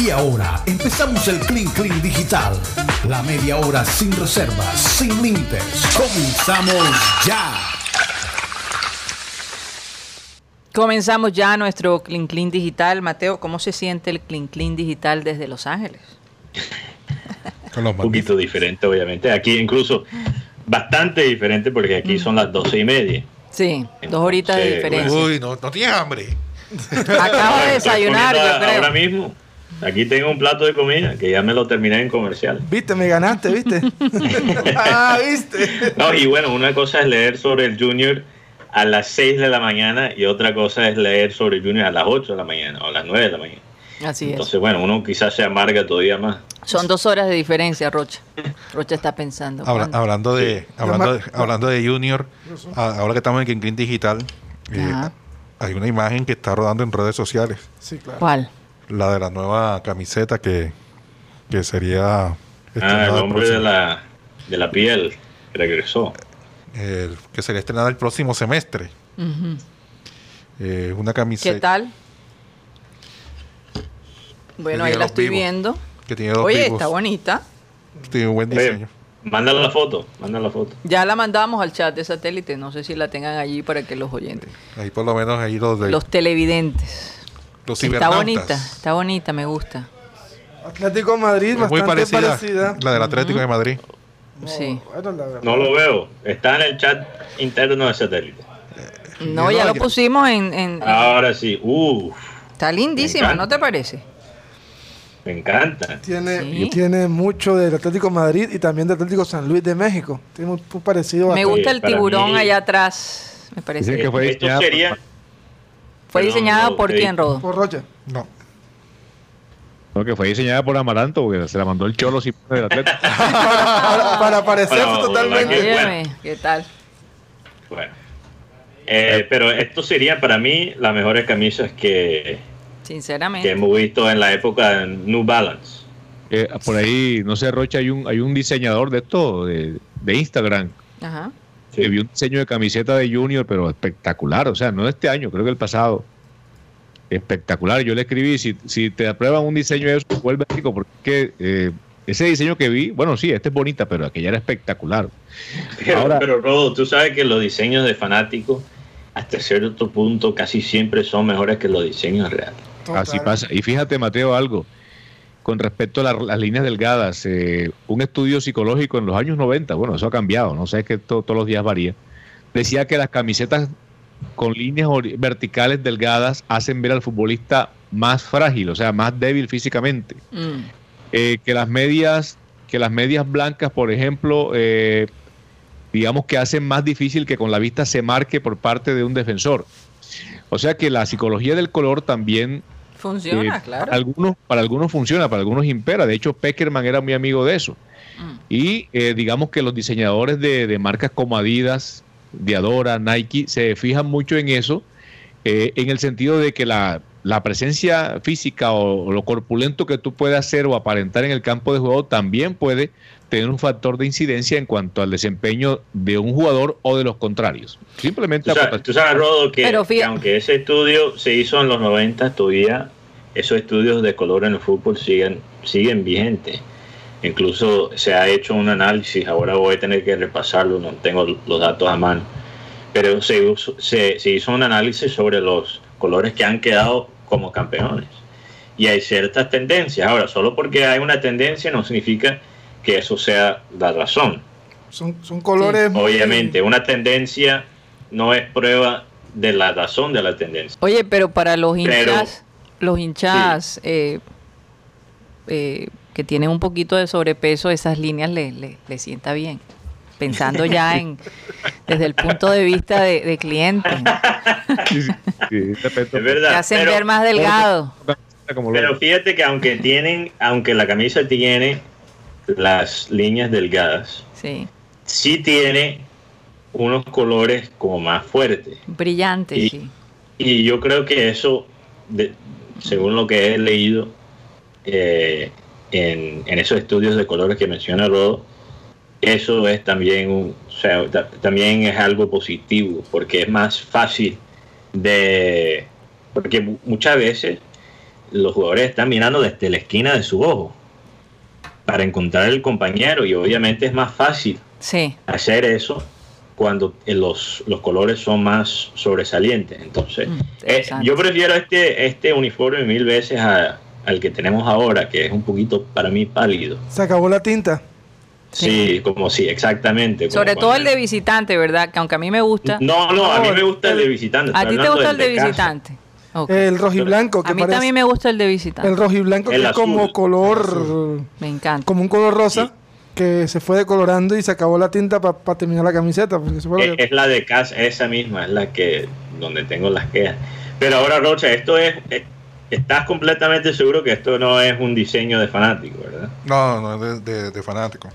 Y ahora empezamos el Clean Clean Digital. La media hora sin reservas, sin límites. Comenzamos ya. Comenzamos ya nuestro Clean Clean Digital. Mateo, ¿cómo se siente el Clean Clean Digital desde Los Ángeles? Un poquito diferente, obviamente. Aquí incluso bastante diferente porque aquí son las doce y media. Sí, dos horitas de diferencia. Uy, no, no tienes hambre. Acabo de desayunar, yo creo. Ahora mismo. Aquí tengo un plato de comida que ya me lo terminé en comercial. Viste, me ganaste, viste. ah, viste. No, y bueno, una cosa es leer sobre el Junior a las 6 de la mañana y otra cosa es leer sobre el Junior a las 8 de la mañana o a las 9 de la mañana. Así es. Entonces, bueno, uno quizás se amarga todavía más. Son dos horas de diferencia, Rocha. Rocha está pensando. Hablando, de, Sí. hablando, de, hablando de Junior, ahora que estamos en Clean Digital, eh, hay una imagen que está rodando en redes sociales. Sí, claro. ¿Cuál? La de la nueva camiseta que, que sería Ah, el hombre de la, de la piel regresó. el- que sería estrenada el próximo semestre. Eh, una camiseta ¿Qué tal? Bueno, ahí la estoy vivos. viendo. que tiene dos Oye, vivos. está bonita. Tiene un buen Oye, diseño. manda la foto, manda la foto. Ya la mandamos al chat de satélite. No sé si la tengan allí para que los oyentes, Ahí por lo menos ahí los de los televidentes. Los Está cibernautas. bonita, está bonita, me gusta. Atlético de Madrid, Es muy parecida, parecida. la del Atlético de Madrid. Sí. No lo veo. Está en el chat interno de satélite. No, ya lo pusimos en... en- Ahora sí. Uf, Está lindísima, ¿no te parece? me encanta. Tiene, Sí. tiene mucho del Atlético de Madrid y también del Atlético San Luis de México. Tiene muy, muy parecido Me gusta el tiburón mí- allá atrás. Me parece. Dicen que fue Esto sería... ¿Fue Perdón, diseñada no, por quién, Rodo? por Rocha. No. No, que fue diseñada por Amaranto, porque se la mandó el Cholo sin del Atlético. para, para parecerse Bueno, totalmente. Qué bueno. ¿qué tal? Bueno. Eh, pero esto sería para mí las mejores camisas que, que Sinceramente. hemos visto en la época de New Balance. Eh, por ahí, no sé, Rocha, hay un, hay un diseñador de esto, de, de Instagram, Ajá. Sí. que vio un diseño de camiseta de Junior, pero espectacular, o sea, no de este año, creo que el pasado. Espectacular, yo le escribí, si, si te aprueban un diseño de eso, vuelve rico, porque es que, eh, ese diseño que vi, bueno, sí, este es bonita, pero aquella era espectacular. Pero, Ahora- pero Rodo, tú sabes que los diseños de fanáticos hasta cierto punto casi siempre son mejores que los diseños reales. Total. Así pasa. Y fíjate, Mateo, algo con respecto a la- las líneas delgadas. eh, un estudio psicológico en los años 90, bueno, eso ha cambiado, no sé, es que to- todos los días varía. Decía que las camisetas con líneas verticales delgadas hacen ver al futbolista más frágil, o sea, más débil físicamente. Mm. Eh, que las medias, que las medias blancas, por ejemplo, eh, digamos que hacen más difícil que con la vista se marque por parte de un defensor. O sea que la psicología del color también Funciona, eh, claro. Para algunos, para algunos funciona, para algunos impera. De hecho, Peckerman era muy amigo de eso. Mm. Y eh, digamos que los diseñadores de, de marcas como Adidas, Diadora, Nike, se fijan mucho en eso, eh, en el sentido de que la, la presencia física o, o lo corpulento que tú puedas hacer o aparentar en el campo de juego también puede tener un factor de incidencia en cuanto al desempeño de un jugador o de los contrarios. Simplemente Tú sabes, tú sabes, Rodo, que, Pero fíjate- que aunque ese estudio se hizo en los 90, todavía esos estudios de color en el fútbol siguen, siguen vigentes. Incluso se ha hecho un análisis, ahora voy a tener que repasarlo, no tengo los datos a mano, pero se, se, se hizo un análisis sobre los colores que han quedado como campeones. Y hay ciertas tendencias. Ahora, solo porque hay una tendencia no significa que eso sea la razón. Son, son colores Obviamente, una tendencia no es prueba de la razón de la tendencia. Oye, pero para los Pero- hinchas, los hinchas eh, eh, que tienen un poquito de sobrepeso, esas líneas le, le, le sienta bien. Pensando ya en desde el punto de vista de, de cliente, Sí, sí, Es verdad. que hacen pero, ver más delgado. pero fíjate que aunque tienen, aunque la camisa tiene las líneas delgadas, Sí, sí tiene unos colores como más fuertes. brillante, Y- sí. Y yo creo que eso, de- según lo que he leído eh, en, en esos estudios de colores que menciona Rodo, eso es también un, o sea, ta- también es algo positivo, porque es más fácil de, porque mu- muchas veces los jugadores están mirando desde la esquina de su ojo para encontrar el compañero y obviamente es más fácil Sí. hacer eso cuando eh, los, los colores son más sobresalientes. Entonces, Mm, eh, yo prefiero este, este uniforme mil veces a- al que tenemos ahora, que es un poquito para mí pálido. Se acabó la tinta. Sí, como sí, exactamente. como Sobre todo el de visitante, ¿verdad? Que aunque a mí me gusta. No, no, a mí me gusta el de visitante. ¿A ti te gusta el de visitante? Ok. El rojiblanco, que a mí parece. también me gusta el de visitante. El rojiblanco que El es como color. Me encanta. Como un color rosa. Sí. Que se fue decolorando y se acabó la tinta para terminar la camiseta. Porque eso fue lo Es, que- es la de casa, esa misma, es la que donde tengo las quejas. Pero ahora, Rocha, esto es, eh, estás completamente seguro que esto no es un diseño de fanático, ¿verdad? No, no, de, de, de fanático.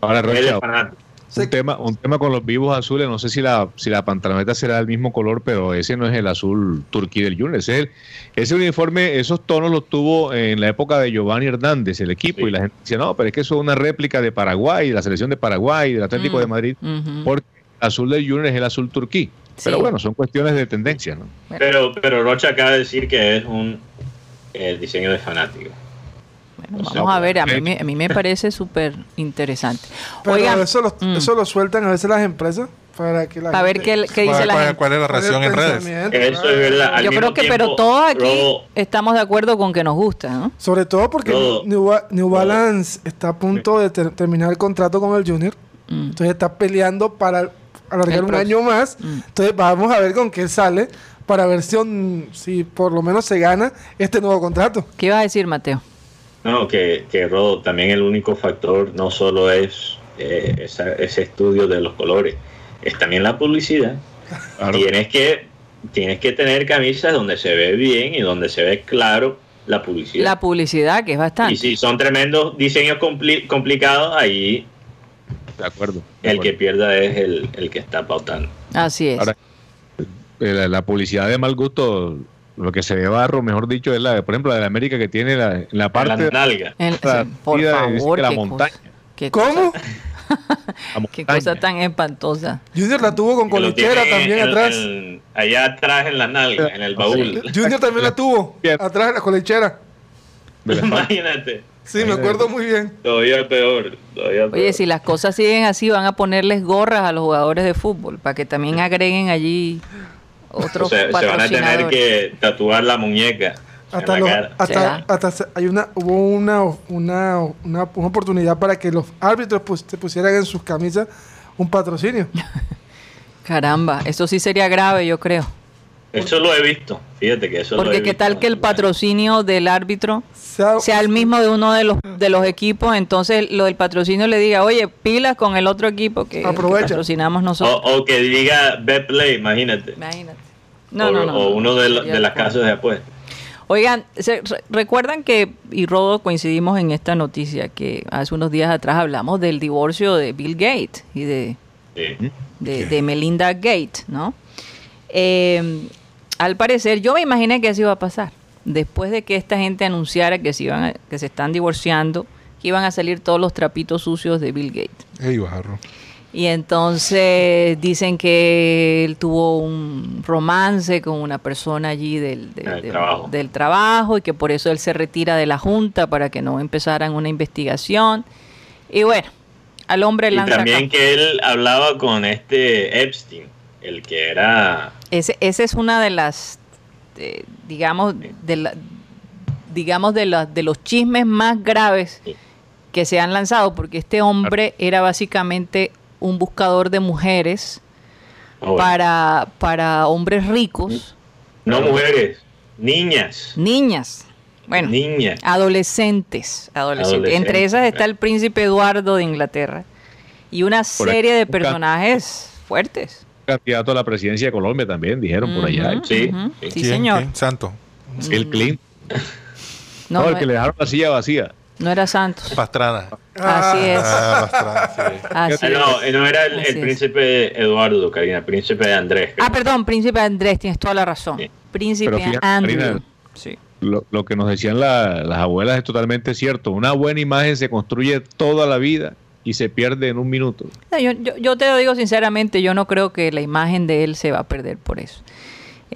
Ahora, Rocha, fanático. un tema, un tema con los vivos azules, no sé si la, si la pantaloneta será del mismo color, pero ese no es el azul turquí del Junior. Ese, es el- ese uniforme, esos tonos los tuvo en la época de Giovanni Hernández, el equipo, Sí. y la gente decía, no, pero es que eso es una réplica de Paraguay, de la selección de Paraguay, del Atlético Mm, de Madrid, ujú. porque el azul del Junior es el azul turquí. Pero bueno, son cuestiones de tendencia, ¿no? Pero, pero Rocha acaba de decir que es un eh, diseño de fanático. Bueno, O vamos sea, a ver, a mí, me- a mí me parece súper interesante. Pero Oigan, eso, lo, mm, eso lo sueltan a veces las empresas para que la a ver qué, qué dice ¿Cuál, la cuál- gente. cuál es la reacción en redes? Eso es verdad. Al Yo creo que, pero todos aquí Rodo- estamos de acuerdo con que nos gusta, ¿no? Sobre todo porque. New, Ba- New Balance está a punto de ter- terminar el contrato con el Junior. Mm. Entonces está peleando para alargar El un año más. Mm. Entonces vamos a ver con qué sale para ver si, un- si por lo menos se gana este nuevo contrato. ¿Qué ibas a decir, Mateo? No, que, que Rodo, también el único factor no solo es eh, esa- ese estudio de los colores, es también la publicidad. Claro. Tienes que tienes que tener camisas donde se ve bien y donde se ve claro la publicidad. La publicidad, que es bastante. y si son tremendos diseños compli- complicados, ahí De acuerdo. de el que pierda es el, el que está pautando. Así es. Ahora, Eh, La, la publicidad de mal gusto, lo que se ve barro, mejor dicho, es la de, por ejemplo, la de la América que tiene la, en la parte la de nalga. La por favor, que la qué montaña. cosa, qué ¿Cómo? qué cosa tan espantosa. Junior la tuvo con tiene también en- atrás. en- allá atrás en la nalga, en el baúl. Junior también la tuvo Bien. atrás de la la- Imagínate. Sí, me acuerdo muy bien. Todavía peor. Todavía peor. Oye, si las cosas siguen así, van a ponerles gorras a los jugadores de fútbol para que también agreguen allí O otros sea, se van a tener que tatuar la muñeca Hasta, los- hasta, hasta se- hay una, hubo una, una, una, una oportunidad para que los árbitros pues, se pusieran en sus camisas un patrocinio. Caramba, eso sí sería grave, yo creo. Eso lo he visto. Fíjate que eso lo Porque he qué visto. tal que el patrocinio del árbitro Sea- sea el mismo de uno de los de los equipos, entonces lo del patrocinio le diga, oye, pilas con el otro equipo que, patrocinamos O, nosotros. o que diga Betplay, imagínate. Imagínate. No, o, no, no. o uno de, la- de las casas de apuestas. Oigan, se- re- recuerdan que, y Rodo coincidimos en esta noticia, que hace unos días atrás hablamos del divorcio de Bill Gates y de, Sí. de, de Melinda Gates, ¿no? Eh, al parecer, yo me imaginé que así iba a pasar. Después de que esta gente anunciara que se, iban a- que se están divorciando, que iban a salir todos los trapitos sucios de Bill Gates. Ey, barro. Y entonces dicen que él tuvo un romance con una persona allí del, de- Del de- trabajo. del trabajo y que por eso él se retira de la junta para que no empezaran una investigación. Y bueno, al hombre Y lanza también que él hablaba con este Epstein, el que era... Ese, esa es una de las, eh, digamos, de la- digamos de, la- de los chismes más graves Sí. que se han lanzado, porque este hombre era básicamente un buscador de mujeres oh, bueno, para, para hombres ricos, no mujeres, niñas. niñas, bueno, Niñas. adolescentes, adolescentes. Adolescentes, Entre esas está el príncipe Eduardo de Inglaterra y una Por aquí, serie de personajes fuertes. candidato a la presidencia de Colombia también, dijeron por allá. Sí, sí. Señor. Santo. El Clinton. No, No, el que le dejaron la silla vacía. No era Santos. Pastrana. Así es. Ah, Pastrana, sí. Así es. no, no era el, príncipe Eduardo, Karina, príncipe Andrés. creo. Ah, perdón, príncipe Andrés, tienes toda la razón. Sí. Príncipe. Karina, Sí. Lo, lo que nos decían la- las abuelas es totalmente cierto. Una buena imagen se construye toda la vida y se pierde en un minuto. No, Yo, yo- yo te lo digo sinceramente, yo no creo que la imagen de él se va a perder por eso.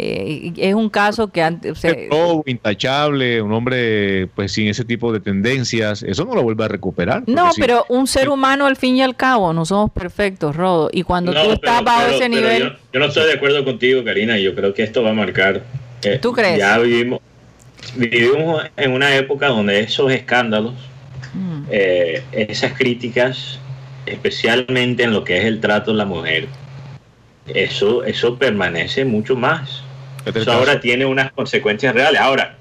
Eh, es un caso que antes... o sea, Robo, intachable, un hombre pues sin ese tipo de tendencias, eso no lo vuelve a recuperar. no, si- pero un ser humano al fin y al cabo, no somos perfectos, Rodo. Y cuando No, tú estás pero- bajo pero- ese pero nivel... Yo, yo no estoy de acuerdo contigo, Karina. Yo creo que esto va a marcar. eh, ¿Tú crees? Ya vivimos, vivimos en una época donde esos escándalos, Mm. eh, esas críticas, especialmente en lo que es el trato de la mujer, eso, eso permanece mucho más. Este Eso ahora tiene unas consecuencias reales. Ahora,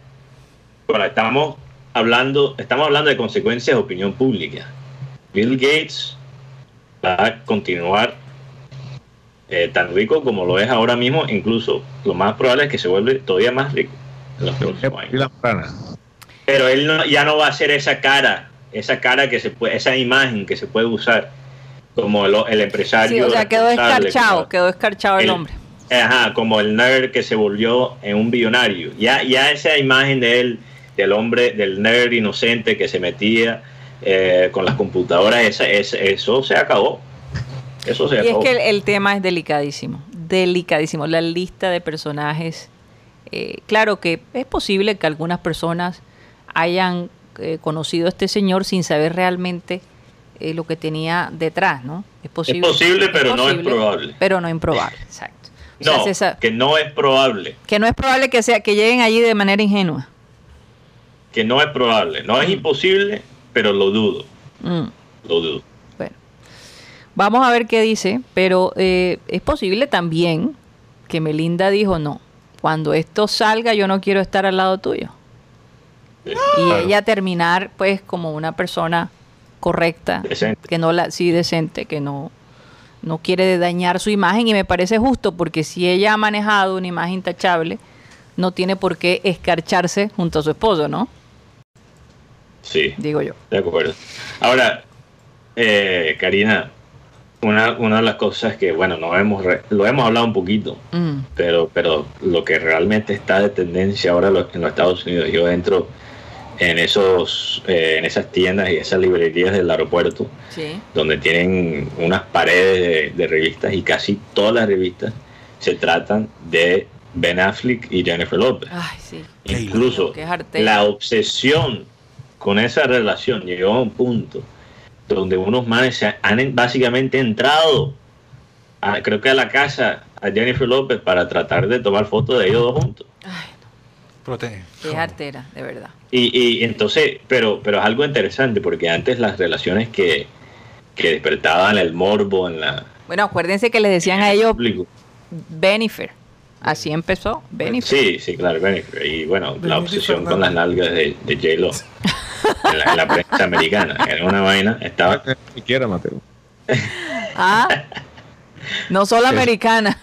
ahora estamos hablando, estamos hablando de consecuencias de opinión pública. Bill Gates va a continuar eh, tan rico como lo es ahora mismo, incluso lo más probable es que se vuelve todavía más rico en los próximos años. Pero él no- ya no va a ser esa cara, esa cara que se puede, esa imagen que se puede usar como el, el empresario. Sí, o sea, quedó responsable, escarchado, como- quedó escarchado el el- hombre. Ajá, como el nerd que se volvió en un billonario. Ya, ya esa imagen de él, del hombre, del nerd inocente que se metía eh, con las computadoras, esa, esa- eso se acabó. Eso se Y es acabó. que el, el tema es delicadísimo, delicadísimo. La lista de personajes, eh, claro que es posible que algunas personas hayan eh, conocido a este señor sin saber realmente eh, lo que tenía detrás, ¿no? Es posible. posible, pero no es probable. Pero no improbable, exacto. O sea, no, que no es probable. que no es probable que sea que lleguen allí de manera ingenua. Que no es probable. No es imposible, pero lo dudo. Mm. Lo dudo. Bueno, vamos a ver qué dice, pero eh, es posible también que Melinda dijo no. Cuando esto salga, yo no quiero estar al lado tuyo. Sí, Y claro. ella terminar, pues, como una persona correcta, Decente. que no la, sí, decente, que no, no quiere dañar su imagen. Y me parece justo, porque si ella ha manejado una imagen intachable, no tiene por qué escarcharse junto a su esposo, ¿no? Sí. Digo yo. De acuerdo. Ahora, eh, Karina, una, una de las cosas que, bueno, no hemos re- lo hemos hablado un poquito, Mm, pero, pero lo que realmente está de tendencia ahora en los Estados Unidos, yo entro en esos eh, en esas tiendas y esas librerías del aeropuerto, sí. donde tienen unas paredes de, de revistas y casi todas las revistas se tratan de Ben Affleck y Jennifer Lopez. Ay, sí. Incluso la obsesión con esa relación llegó a un punto donde unos manes se han básicamente entrado, a- creo que a la casa a Jennifer López para tratar de tomar fotos de ellos dos juntos. Ay, Prote- qué jartera, de verdad. Y, y entonces, pero, pero es algo interesante porque antes las relaciones que, que despertaban el morbo en la Bueno, acuérdense que les decían a el ellos público. Benifer. Así empezó, Benifer. Sí, sí, claro, Bennifer. Y bueno, la obsesión con las nalgas de, de J-Lo en, la, en la prensa americana. Era una vaina, estaba Si quiera, Mateo. Ah, no solo americana.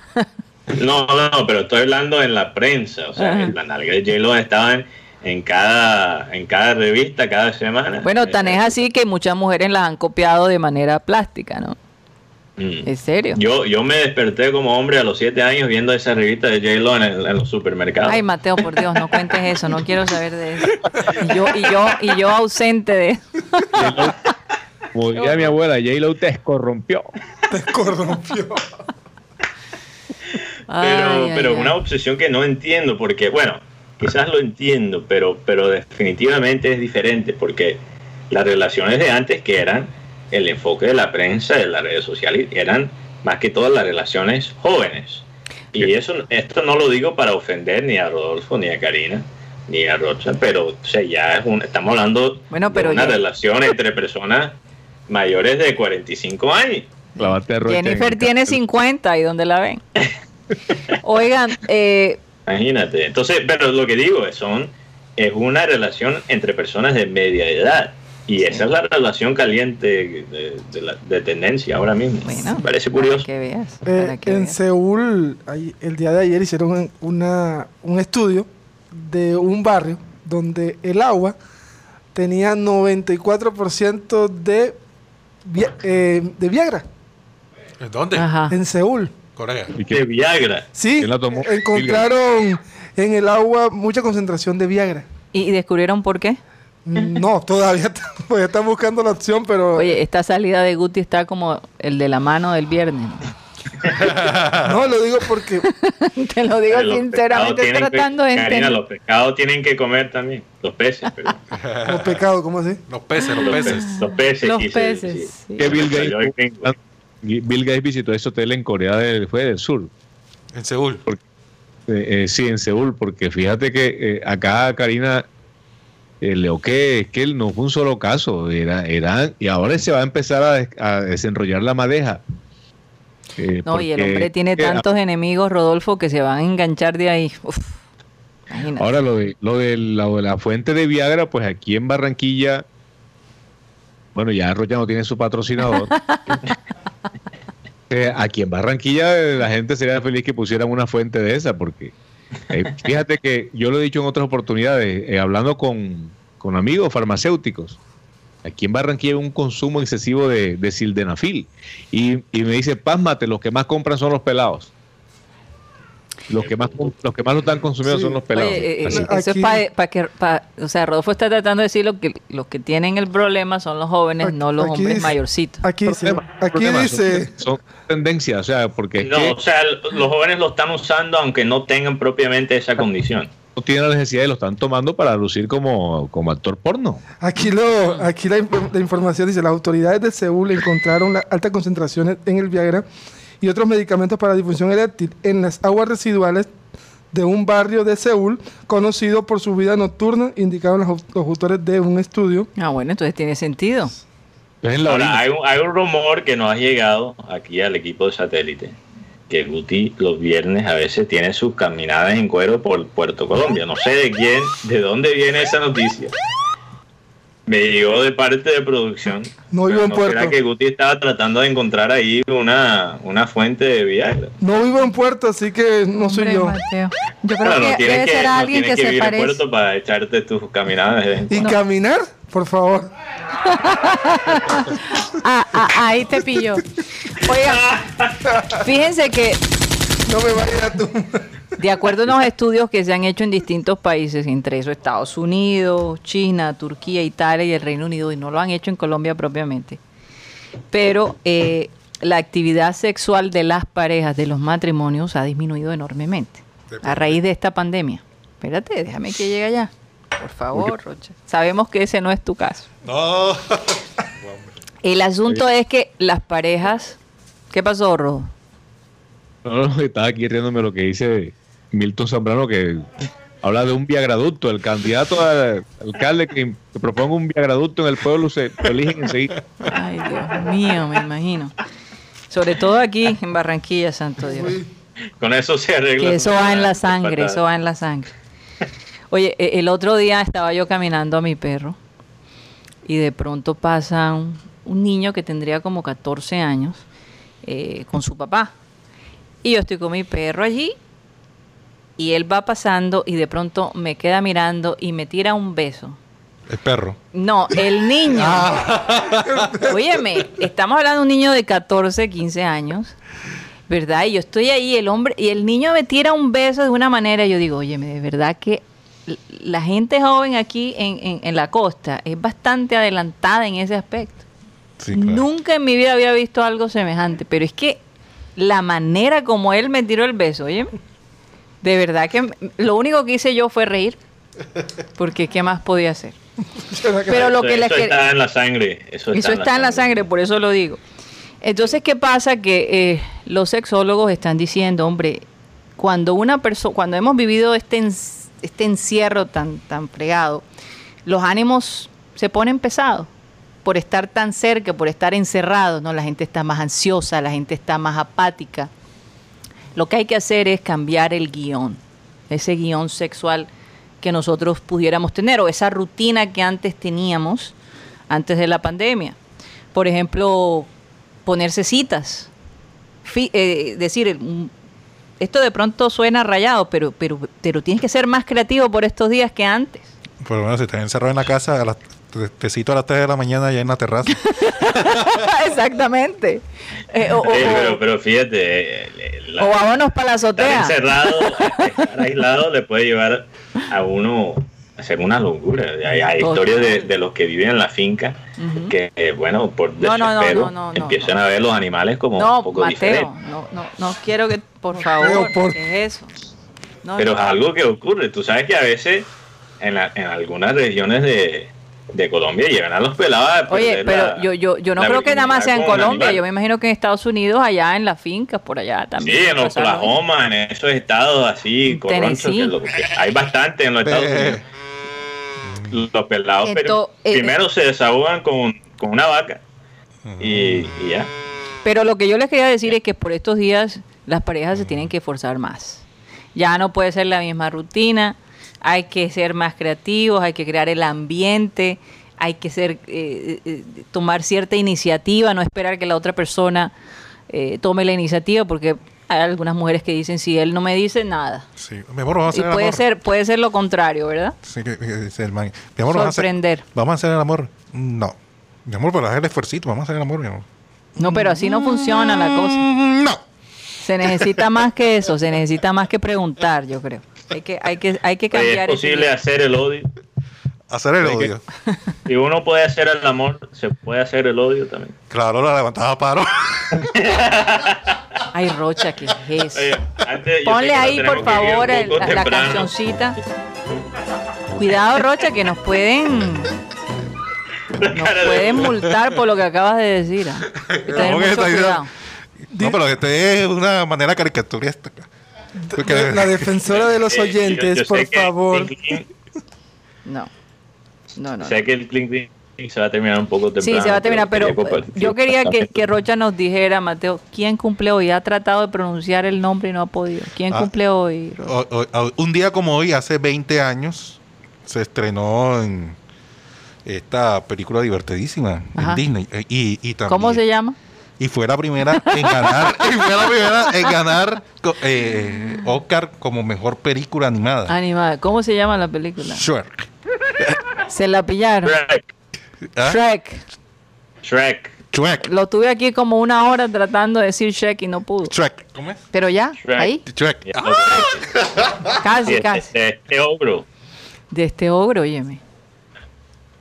No, no, no, pero estoy hablando en la prensa. O sea, Ajá. las nalgas de J-Lo estaban en cada, en cada revista, cada semana. Bueno, tan es así que muchas mujeres las han copiado de manera plástica, ¿no? Mm. ¿En serio? Yo, yo me desperté como hombre a los siete años viendo esa revista de J-Lo en, los supermercados. Ay, Mateo, por Dios, no cuentes eso, no quiero saber de eso. Y yo, y yo, y yo ausente de eso. Como diría mi abuela, J-Lo te corrompió. Te corrompió. Pero Ay, pero ay. una obsesión que no entiendo porque bueno quizás lo entiendo pero pero definitivamente es diferente porque las relaciones de antes que eran el enfoque de la prensa de las redes sociales eran más que todas las relaciones jóvenes y eso esto no lo digo para ofender ni a Rodolfo ni a Karina ni a Rocha pero o sea, ya es un, estamos hablando Bueno, pero de una ya- relación entre personas mayores de 45 años Jennifer tiene cartel. 50 y ¿dónde la ven? Oigan, eh, Imagínate. Entonces, pero lo que digo es, son, es una relación entre personas de media edad. Y esa es la relación caliente de, de la- de tendencia ahora mismo. bueno, Me parece para curioso. que veas. Eh, que en veas. Seúl, ahí, el día de ayer hicieron una, un estudio de un barrio donde el agua tenía 94% de, eh, de Viagra ¿Dónde? Ajá. en Seúl. Corea. ¿Y De qué? Viagra. Sí, ¿Quién la tomó? encontraron en el agua mucha concentración de Viagra. ¿Y descubrieron por qué? No, todavía, todavía están buscando la opción, pero Oye, esta salida de Guti está como el de la mano del viernes. No, lo digo porque Te lo digo Los sinceramente, tienen que- tratando de Karina, entender. los pescados tienen que comer también. Los peces, pero. los pecados, ¿cómo así? Los peces, los los peces. peces. Los peces. Los peces. sí. Que Bill Gates. Bill Gates visitó ese hotel en Corea del, fue del Sur. En Seúl. Eh, eh, sí, en Seúl, porque fíjate que eh, acá Karina eh, Leo que es que él no fue un solo caso, era, era, y ahora se va a empezar a, des- a desenrollar la madeja. Eh, No, y el hombre tiene eh, tantos enemigos, Rodolfo, que se van a enganchar de ahí. Uf. Ahora lo de, lo de la, de la fuente de Viagra, pues aquí en Barranquilla, bueno, ya Rocha no tiene su patrocinador. Eh, aquí en Barranquilla la gente sería feliz que pusieran una fuente de esa, porque eh, fíjate que yo lo he dicho en otras oportunidades, eh, hablando con, con amigos farmacéuticos, aquí en Barranquilla hay un consumo excesivo de, de sildenafil. Y, y me dice, pásmate, los que más compran son los pelados. Los que más, los que más lo están consumiendo Sí. son los pelados. Oye, eh, eh, eso Aquí- es para que, pa- o sea, Rodolfo está tratando de decir lo que los que tienen el problema son los jóvenes, Aquí- no los hombres dice- mayorcitos. Aquí dice, Problema, aquí problema, dice, son, son tendencias, o sea, porque es No, que o sea, los jóvenes lo están usando aunque no tengan propiamente esa condición. no tienen la necesidad y lo están tomando para lucir como, como actor porno. aquí lo, aquí la información dice, las autoridades de Seúl encontraron las altas concentraciones en el Viagra y otros medicamentos para disfunción eréctil en las aguas residuales de un barrio de Seúl conocido por su vida nocturna, indicaron los, los autores de un estudio. Ah, bueno, entonces tiene sentido. Ahora, hay un, hay un rumor que nos ha llegado aquí al equipo de satélite, que Guti los viernes a veces tiene sus caminadas en cuero por Puerto Colombia. No sé de quién, de dónde viene esa noticia. Me llegó de parte de producción. No vivo en Puerto. será que Guti estaba tratando de encontrar ahí una, una fuente de Viagra? No vivo en Puerto, así que no soy Hombre, yo. Mateo. Yo creo que no debe que, ser no alguien que, tienes que se vivir en parece. Puerto para echarte tus caminadas ¿Y caminar? Por favor. Ah, ah, ahí te pilló. Oiga, fíjense que No me vayas a tu... de acuerdo a unos estudios que se han hecho en distintos países, entre esos Estados Unidos, China, Turquía, Italia y el Reino Unido, y no lo han hecho en Colombia propiamente, pero eh, la actividad sexual de las parejas, de los matrimonios, ha disminuido enormemente a raíz de esta pandemia. Espérate, déjame que llegue allá. Por favor, Rocha. Sabemos que ese no es tu caso. No. El asunto es que las parejas... ¿Qué pasó, Rojo? No, no, estaba aquí riéndome lo que dice Milton Zambrano, que habla de un viagraducto. El candidato a alcalde que, que proponga un viagraducto en el pueblo se lo eligen enseguida. Ay, Dios mío, me imagino. Sobre todo aquí en Barranquilla, santo Dios. Con eso se arregla. Que eso va en la sangre, eso va en la sangre. Oye, e- el otro día estaba yo caminando a mi perro y de pronto pasa un, un niño que tendría como 14 años eh, con su papá. Y yo estoy con mi perro allí y él va pasando y de pronto me queda mirando y me tira un beso. El perro. No, el niño. Óyeme, estamos hablando de un niño de 14, 15 años, ¿verdad? Y yo estoy ahí, el hombre, y el niño me tira un beso de una manera, y yo digo, óyeme, de verdad que la gente joven aquí en, en- en la costa es bastante adelantada en ese aspecto. Sí, claro. Nunca en mi vida había visto algo semejante, pero es que la manera como él me tiró el beso, oye, de verdad que lo único que hice yo fue reír, porque ¿qué más podía hacer? Pero lo Eso- que les eso quer- está en la sangre. Eso está, eso está en la sangre, por eso lo digo. Entonces, ¿qué pasa? Que eh, los sexólogos están diciendo, hombre, cuando una persona, cuando hemos vivido este, en- este encierro tan, tan fregado, los ánimos se ponen pesados por estar tan cerca, por estar encerrados, ¿no? La gente está más ansiosa, la gente está más apática. Lo que hay que hacer es cambiar el guion, ese guion sexual que nosotros pudiéramos tener o esa rutina que antes teníamos antes de la pandemia. Por ejemplo, ponerse citas. Fi- eh, decir, mm, esto de pronto suena rayado, pero, pero, pero tienes que ser más creativo por estos días que antes. Por lo menos si estás encerrado en la casa, a las, te, te cito a las 3 de la mañana ya en la terraza. Exactamente. Eh, o, o- Sí, pero, pero fíjate, eh, la- o vámonos para la estar azotea. encerrado, estar aislado le puede llevar a uno hacer una locura. Hay, hay historias de, de los que viven en la finca Ujú. que, eh, bueno, por No, no, no, desespero no, no, no, empiezan no. a ver los animales como No, un poco Mateo, diferentes. no, no, no quiero que, por favor, Mateo, por- ¿qué es eso? No, Pero no. es algo que ocurre. Tú sabes que a veces en, la- en algunas regiones de, de Colombia llegan a los pelados Oye, pero la- yo, yo, yo no creo que nada más sea en Colombia, yo me imagino que en Estados Unidos, allá en las fincas, por allá también. Sí, en. Oklahoma, en esos estados así, corronchos, que lo que hay bastante en los Estados Eh, Unidos. Los pelados, pero eh, primero se desahogan con, con una vaca y, y ya. Pero lo que yo les quería decir es que por estos días las parejas se tienen que esforzar más. Ya no puede ser la misma rutina, hay que ser más creativos, hay que crear el ambiente, hay que ser eh, eh, tomar cierta iniciativa, no esperar que la otra persona eh, tome la iniciativa, porque hay algunas mujeres que dicen si él no me dice nada. Sí, mi amor, vamos a Y hacer el puede amor. ser, puede ser lo contrario, ¿verdad? Sí, que- que dice el man. Mi amor, vamos a hacer- Sorprender. Vamos a hacer el amor. No. Mi amor, para hacer el esfuercito, vamos a hacer el amor, mi amor. No, pero así no funciona la cosa. Mm, No. Se necesita más que eso, se necesita más que preguntar, yo creo. Hay que, hay que, hay que Oye, cambiar. es posible hacer el odio. Hacer el odio. Si uno puede hacer el amor, se puede hacer el odio también. Claro, la levantaba a paro. Ay, Rocha, ¿qué es eso? Oye, antes, Ponle ahí, por favor, el- la, la cancioncita. Cuidado, Rocha, que nos pueden, nos pueden multar por lo que acabas de decir. que tener ¿Cómo que mucho cuidado. No, pero este es una manera caricaturista. Porque- La defensora de los Eh, yo- oyentes, yo por favor. Clink, clink, No, no, no. Sé que el clink, clink se va a terminar un poco temprano. Sí, se va a terminar, pero yo quería que, Rocha nos dijera, Mateo, ¿quién cumple hoy? Ha tratado de pronunciar el nombre y no ha podido. ¿Quién Ah. cumple hoy? Rocha? O- o- o- un día como hoy, hace 20 años, se estrenó en esta película divertidísima Ajá. en Disney. Eh, Y, y también, ¿Cómo se llama? Y fue la primera en ganar, y fue la primera en ganar eh, Oscar como mejor película animada. Animada. ¿Cómo se llama la película? Shrek. Se la pillaron. Shrek. ¿Ah? Shrek. Shrek. Shrek. Lo tuve aquí como una hora tratando de decir Shrek y no pudo. Shrek. ¿Cómo es? Pero ya, Shrek. ahí, Shrek. Ah, casi, Sí, casi. este, este ogro. De este ogro, óyeme.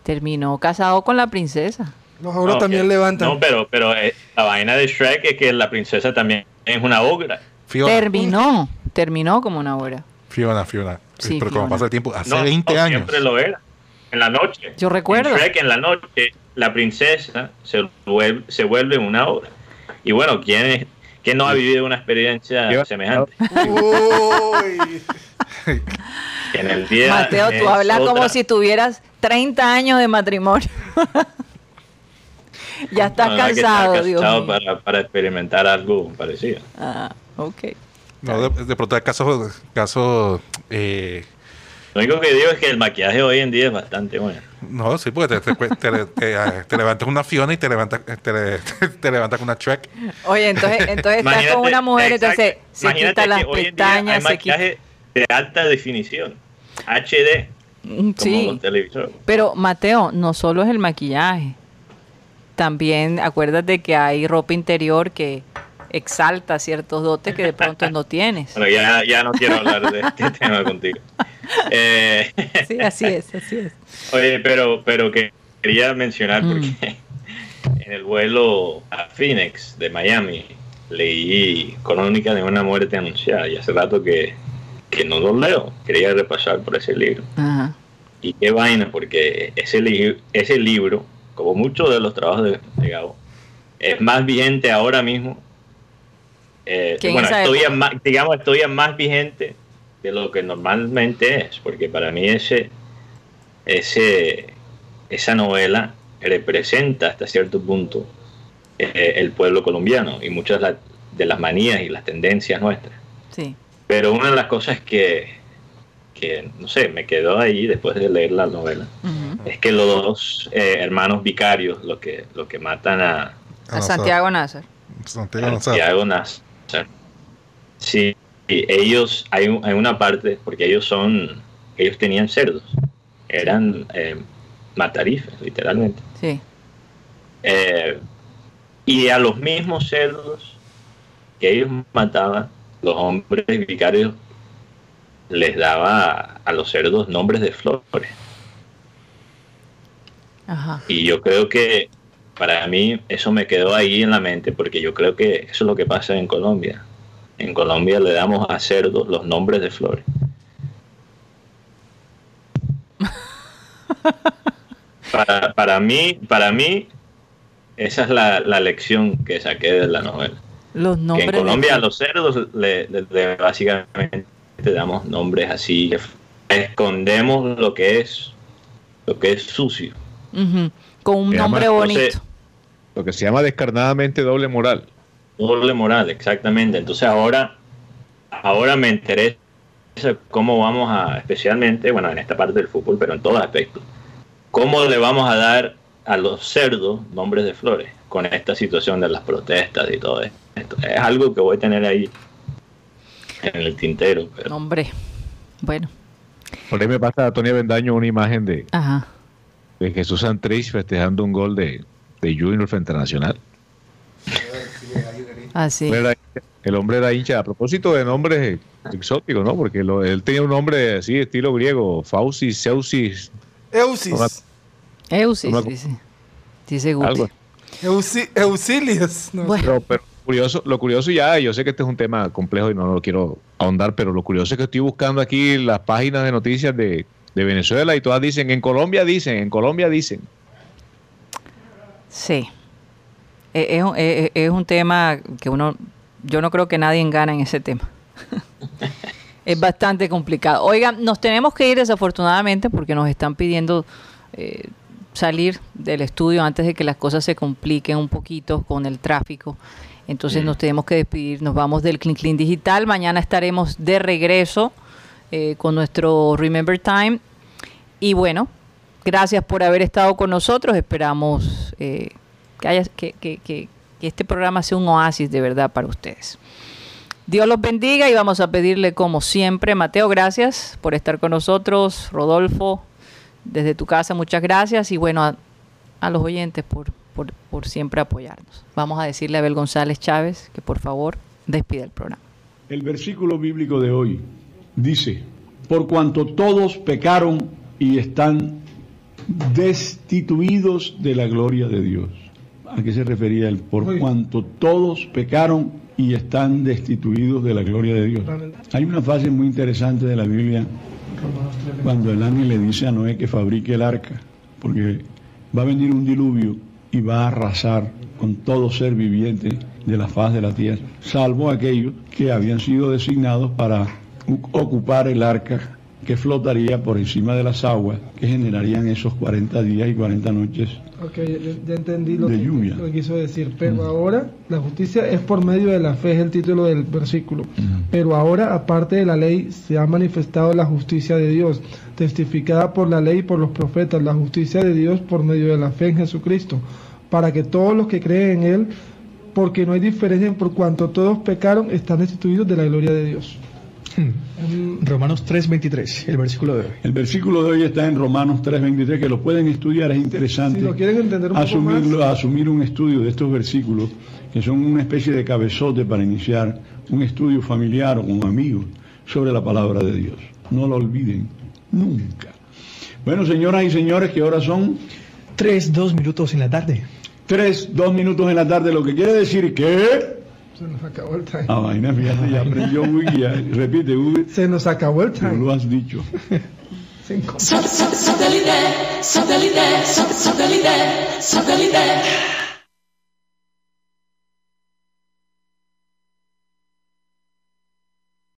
Terminó casado con la princesa. Los ogros No, también que- levantan. No, pero, pero eh, la vaina de Shrek es que la princesa también es una ogra. Fiona. Terminó, terminó como una hora. Fiona, Fiona. Sí, Pero como Fiona. pasa el tiempo, hace No, 20 no, años. Siempre lo era. En la noche. Yo recuerdo. En Shrek en la noche, la princesa se vuelve, se vuelve una obra. Y bueno, ¿quién, es- quién no ha vivido una experiencia Yo- semejante? Uy. En el día Mateo, tú hablas como otra. si tuvieras 30 años de matrimonio. ya estás No, que cansado, Dios mío. para, para experimentar algo parecido. Ah, ok. No, de, de pronto hay casos, casos eh, Lo único que digo es que el maquillaje hoy en día es bastante bueno. no, sí, porque te, te, te- te- te levantas una Fiona y te levantas, te, te levantas con una Shrek. Oye, entonces, entonces estás con una mujer, exacto. entonces se quita las pestañas, Hay se maquillaje de alta definición, HD, Mm, como Sí, pero Mateo, no solo es el maquillaje. También acuérdate que hay ropa interior que exalta ciertos dotes que de pronto no tienes. Bueno, ya, ya no quiero hablar de este tema contigo. Eh, Sí, así es, así es. Oye, pero, pero que quería mencionar Mm. porque en el vuelo a Phoenix de Miami leí Crónica de una muerte anunciada y hace rato que, que no lo leo. Quería repasar por ese libro. Ajá. Y qué vaina, porque ese, li- ese libro, como muchos de los trabajos de, de Gabo, es más vigente ahora mismo. Eh, bueno, época. más, digamos, estoy más vigente de lo que normalmente es, porque para mí ese, ese, esa novela representa hasta cierto punto eh, el pueblo colombiano y muchas de las manías y las tendencias nuestras. Sí. Pero una de las cosas que, que, no sé, me quedó ahí después de leer la novela, es que los dos eh, hermanos vicarios, los que, los que matan a A Santiago Nazar. Santiago Nazar. Santiago Nazar, sí, y ellos, hay, un- hay una parte, porque ellos son, ellos tenían cerdos, eran eh, matarifes, literalmente. Sí. Eh, y a los mismos cerdos que ellos mataban, los hombres vicarios les daba a los cerdos nombres de flores. Ajá. Y yo creo que para mí eso me quedó ahí en la mente, porque yo creo que eso es lo que pasa en Colombia. En Colombia le damos a cerdos los nombres de flores. Para, para mí, para mí, esa es la, la lección que saqué de la novela. Los Que nombres. en de- Colombia a los cerdos le, le- le básicamente damos nombres así, escondemos lo que es lo que es sucio. Con un Se llama, nombre bonito. entonces, Lo que se llama descarnadamente doble moral. Doble moral, exactamente. Entonces ahora, ahora me interesa cómo vamos a, especialmente, bueno, en esta parte del fútbol, pero en todos aspectos, cómo le vamos a dar a los cerdos nombres de flores con esta situación de las protestas y todo esto. Es algo que voy a tener ahí en el tintero. Pero Nombre. Bueno, Por ahí me pasa a Tony Bendaño una imagen de, ajá. de Jesús Santrich festejando un gol de, de Junior frente a Nacional. Así. Él era- El hombre era hincha. A propósito de nombres exóticos, ¿no? Porque lo- él tenía un nombre así, estilo griego, Faucis, Zeusis, Eusis. Eusis, No me dice. Dice Guti. Eusi- Eusilias. No, Bueno. Pero, pero curioso, lo curioso ya, yo sé que este es un tema complejo y no lo quiero ahondar, pero lo curioso es que estoy buscando aquí las páginas de noticias de, Venezuela y todas dicen, en Colombia dicen, en Colombia dicen. Sí. E- Es, un- es- es un tema que uno, yo no creo que nadie gana en ese tema. es bastante complicado. Oigan, nos tenemos que ir desafortunadamente porque nos están pidiendo eh, salir del estudio antes de que las cosas se compliquen un poquito con el tráfico. Entonces nos tenemos que despedir, nos vamos del Clean Clean Digital. Mañana estaremos de regreso eh, con nuestro Remember Time. Y bueno, gracias por haber estado con nosotros. Esperamos eh, que, haya- que, que- que- que este programa sea un oasis de verdad para ustedes. Dios los bendiga y vamos a pedirle como siempre, Mateo, gracias por estar con nosotros. Rodolfo, desde tu casa, muchas gracias. Y bueno, a, a los oyentes por, por, por siempre apoyarnos. Vamos a decirle a Abel González Chávez que por favor despida el programa. El versículo bíblico de hoy dice, por cuanto todos pecaron y están destituidos de la gloria de Dios. ¿A qué se refería él? Por cuanto todos pecaron y están destituidos de la gloria de Dios. Hay una frase muy interesante de la Biblia cuando el ángel le dice a Noé que fabrique el arca, porque va a venir un diluvio y va a arrasar con todo ser viviente de la faz de la tierra, salvo aquellos que habían sido designados para ocupar el arca que flotaría por encima de las aguas que generarían esos 40 días y 40 noches. Ok, ya, entendí lo De que, lluvia. lo que quiso decir. Pero ahora la justicia es por medio de la fe, es el título del versículo. Pero ahora, aparte de la ley, se ha manifestado la justicia de Dios, testificada por la ley y por los profetas, la justicia de Dios por medio de la fe en Jesucristo, para que todos los que creen en Él, porque no hay diferencia en por cuanto todos pecaron, están destituidos de la gloria de Dios. Romanos 3:23, el versículo de hoy. El versículo de hoy está en Romanos 3:23, que lo pueden estudiar, es interesante. Si lo quieren entender un poco asumirlo- más. asumir un estudio de estos versículos, que son una especie de cabezote para iniciar un estudio familiar o con amigos sobre la palabra de Dios. No lo olviden, nunca. Bueno, señoras y señores, que ahora son 3, 2 minutos en la tarde. tres, dos minutos en la tarde, lo que quiere decir que... Se nos acabó el time. Ah, vaina, fíjate, ya aprendió Wiki, ya. repite, Wiki, Se nos acabó el tú time. lo has dicho. Cinco. Satellite, satellite, satellite, satellite.